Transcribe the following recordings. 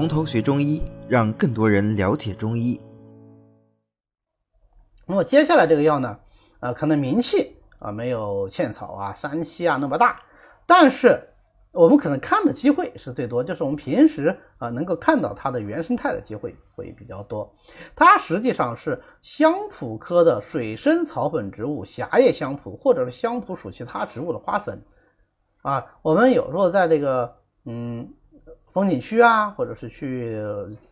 从头学中医，让更多人了解中医。那么接下来这个药呢，呃，可能名气啊没有茜草啊、三七啊那么大，但是我们可能看的机会是最多，就是我们平时啊能够看到它的原生态的机会会比较多。它实际上是香蒲科的水生草本植物狭叶香蒲，或者是香蒲属其他植物的花粉啊。我们有时候在这个嗯。风景区啊，或者是去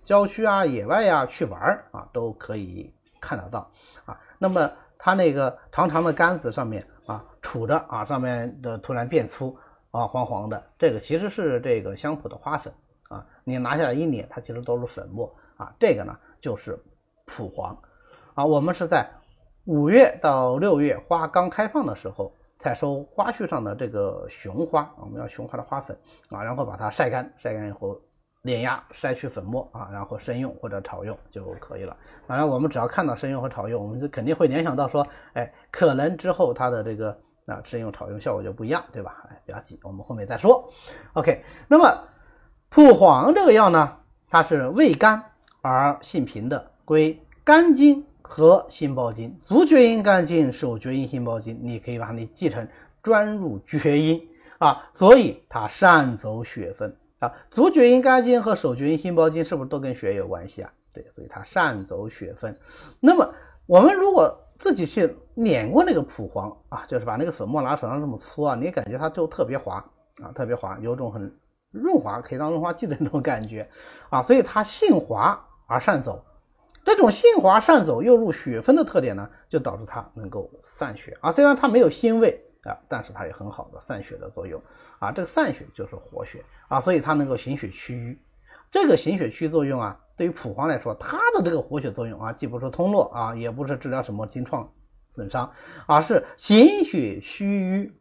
郊区啊、野外呀去玩啊，都可以看得到啊。那么它那个长长的杆子上面啊，杵着啊，上面的突然变粗啊，黄黄的，这个其实是这个香蒲的花粉啊。你拿下来一捻，它其实都是粉末啊。这个呢就是蒲黄啊。我们是在五月到六月花刚开放的时候。采收花序上的这个雄花，我们要雄花的花粉啊，然后把它晒干，晒干以后碾压筛去粉末啊，然后生用或者炒用就可以了。当然，我们只要看到生用和炒用，我们就肯定会联想到说，哎，可能之后它的这个啊生用炒用效果就不一样，对吧？哎，不要急，我们后面再说。OK，那么蒲黄这个药呢，它是味甘而性平的，归肝经。和心包经，足厥阴肝经、手厥阴心包经，你可以把它记成专入厥阴啊，所以它善走血分啊。足厥阴肝经和手厥阴心包经是不是都跟血有关系啊？对，所以它善走血分。那么我们如果自己去碾过那个蒲黄啊，就是把那个粉末拿手上这么搓啊，你感觉它就特别滑啊，特别滑，有种很润滑，可以当润滑剂的那种感觉啊，所以它性滑而善走。这种性滑善走又入血分的特点呢，就导致它能够散血啊。虽然它没有腥味啊，但是它有很好的散血的作用啊。这个散血就是活血啊，所以它能够行血祛瘀。这个行血祛作用啊，对于蒲黄来说，它的这个活血作用啊，既不是通络啊，也不是治疗什么经创损伤，而是行血祛瘀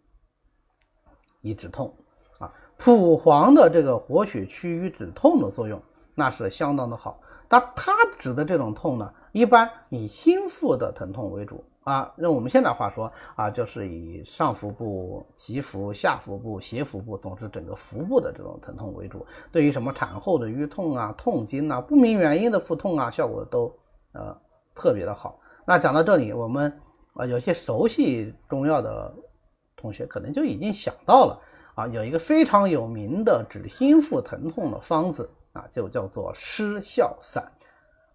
以止痛啊。蒲黄的这个活血祛瘀止痛的作用，那是相当的好。那它指的这种痛呢，一般以心腹的疼痛为主啊。用我们现在话说啊，就是以上腹部、脐腹、下腹部、胁腹部，总之整个腹部的这种疼痛为主。对于什么产后的瘀痛啊、痛经啊、不明原因的腹痛啊，效果都呃特别的好。那讲到这里，我们啊有些熟悉中药的同学可能就已经想到了啊，有一个非常有名的治心腹疼痛的方子。啊，就叫做失效散，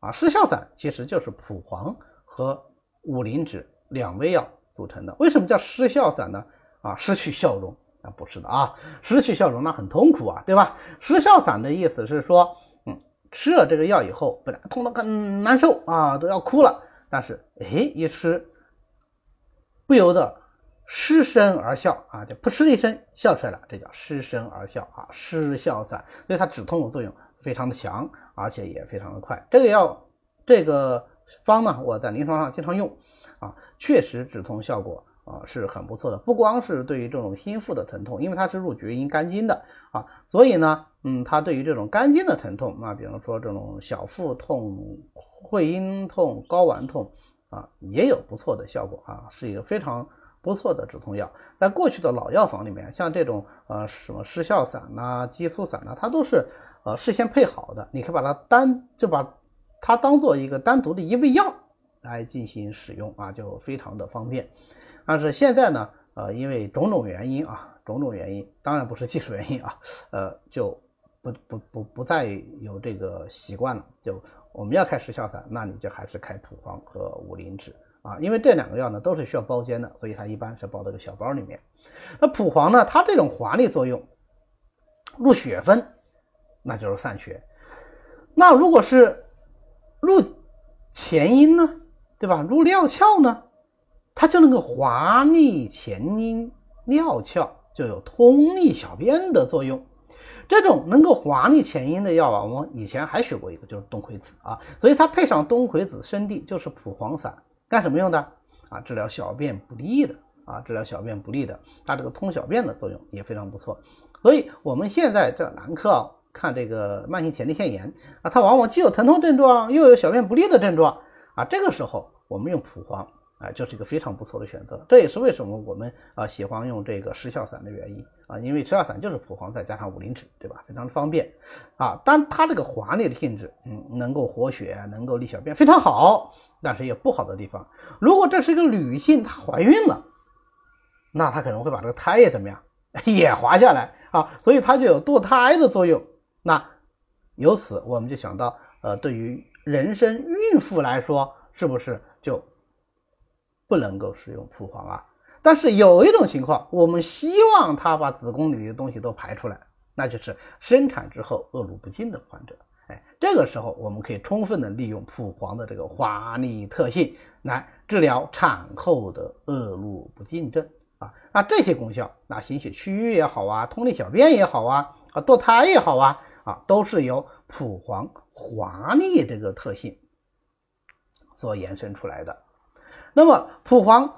啊，失效散其实就是蒲黄和五灵脂两味药组成的。为什么叫失效散呢？啊，失去笑容啊，不是的啊，失去笑容那很痛苦啊，对吧？失效散的意思是说，嗯，吃了这个药以后，本来痛得很难受啊，都要哭了，但是哎，一吃，不由得失声而笑啊，就噗嗤一声笑出来了，这叫失声而笑啊，失效散，所以它止痛的作用。非常的强，而且也非常的快。这个药，这个方呢，我在临床上经常用，啊，确实止痛效果啊是很不错的。不光是对于这种心腹的疼痛，因为它是入厥阴肝经的啊，所以呢，嗯，它对于这种肝经的疼痛，那比如说这种小腹痛、会阴痛、睾丸痛啊，也有不错的效果啊，是一个非常不错的止痛药。在过去的老药房里面，像这种呃什么失效散呐、激素散呐，它都是。呃，事先配好的，你可以把它单就把它当做一个单独的一味药来进行使用啊，就非常的方便。但是现在呢，呃，因为种种原因啊，种种原因，当然不是技术原因啊，呃，就不不不不再有这个习惯了。就我们要开失效散，那你就还是开蒲黄和五灵脂啊，因为这两个药呢都是需要包煎的，所以它一般是包在个小包里面。那蒲黄呢，它这种华丽作用入血分。那就是散血。那如果是入前阴呢，对吧？入尿窍呢，它就能够滑逆前阴尿窍，就有通利小便的作用。这种能够滑逆前阴的药啊，我们以前还学过一个，就是冬葵子啊。所以它配上冬葵子生地，就是蒲黄散，干什么用的啊？治疗小便不利的啊，治疗小便不利的，它这个通小便的作用也非常不错。所以我们现在这男科啊。看这个慢性前列腺炎啊，它往往既有疼痛症状，又有小便不利的症状啊。这个时候，我们用蒲黄啊，就是一个非常不错的选择。这也是为什么我们啊喜欢用这个失效散的原因啊，因为失效散就是蒲黄再加上五灵脂，对吧？非常的方便啊。但它这个滑腻的性质，嗯，能够活血，能够利小便，非常好。但是也不好的地方，如果这是一个女性，她怀孕了，那她可能会把这个胎也怎么样，也滑下来啊，所以它就有堕胎的作用。那由此我们就想到，呃，对于人生孕妇来说，是不是就？不能够使用蒲黄啊，但是有一种情况，我们希望它把子宫里的东西都排出来，那就是生产之后恶露不尽的患者。哎，这个时候我们可以充分的利用蒲黄的这个滑腻特性来治疗产后的恶露不尽症啊。那这些功效，那心血祛瘀也好啊，通利小便也好啊，啊堕胎也好啊，啊都是由蒲黄滑腻这个特性所延伸出来的。那么蒲黄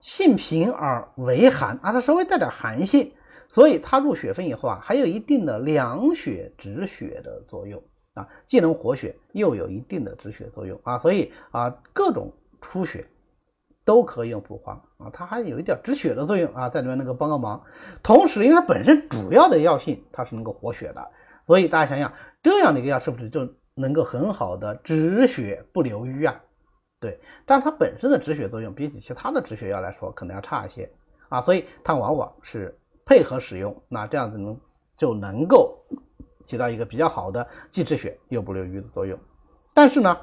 性平而微寒啊，它稍微带点寒性，所以它入血分以后啊，还有一定的凉血止血的作用啊，既能活血，又有一定的止血作用啊，所以啊，各种出血都可以用蒲黄啊，它还有一点止血的作用啊，在里面能够帮个忙。同时，因为它本身主要的药性它是能够活血的，所以大家想想，这样的一个药是不是就能够很好的止血不留瘀啊？对，但它本身的止血作用比起其他的止血药来说，可能要差一些啊，所以它往往是配合使用，那这样子能就能够起到一个比较好的既止血又不留瘀的作用。但是呢，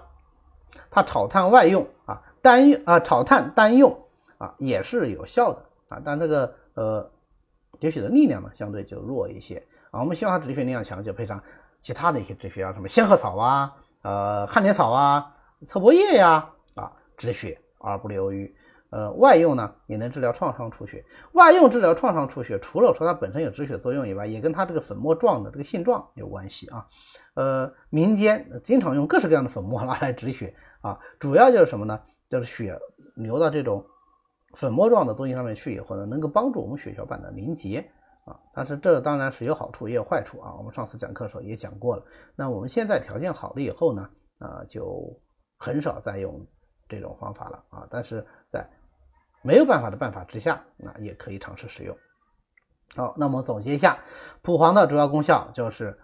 它炒炭外用啊，单用啊炒炭单用啊也是有效的啊，但这个呃止血的力量呢相对就弱一些啊。我们希望它止血力量强，就配上其他的一些止血药，什么仙鹤草啊、呃旱莲草啊、侧柏叶呀。啊止血而不留瘀，呃，外用呢也能治疗创伤出血。外用治疗创伤出血，除了说它本身有止血作用以外，也跟它这个粉末状的这个性状有关系啊。呃，民间经常用各式各样的粉末拿来止血啊，主要就是什么呢？就是血流到这种粉末状的东西上面去以后呢，能够帮助我们血小板的凝结啊。但是这当然是有好处也有坏处啊。我们上次讲课的时候也讲过了。那我们现在条件好了以后呢，啊，就很少再用。这种方法了啊，但是在没有办法的办法之下，那也可以尝试使用。好，那么总结一下，蒲黄的主要功效就是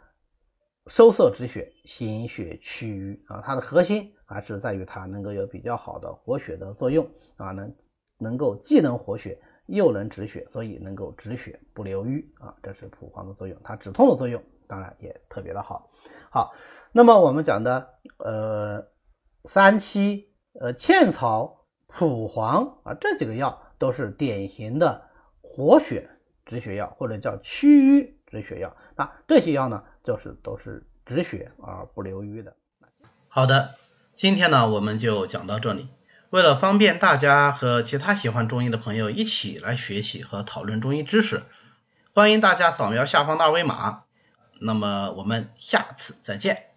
收涩止血、行血祛瘀啊，它的核心还是在于它能够有比较好的活血的作用啊，能能够既能活血又能止血，所以能够止血不留瘀啊，这是蒲黄的作用。它止痛的作用当然也特别的好。好，那么我们讲的呃三七。呃，茜草、蒲黄啊，这几个药都是典型的活血止血药，或者叫祛瘀止血药。那这些药呢，就是都是止血而不留瘀的。好的，今天呢，我们就讲到这里。为了方便大家和其他喜欢中医的朋友一起来学习和讨论中医知识，欢迎大家扫描下方的二维码。那么我们下次再见。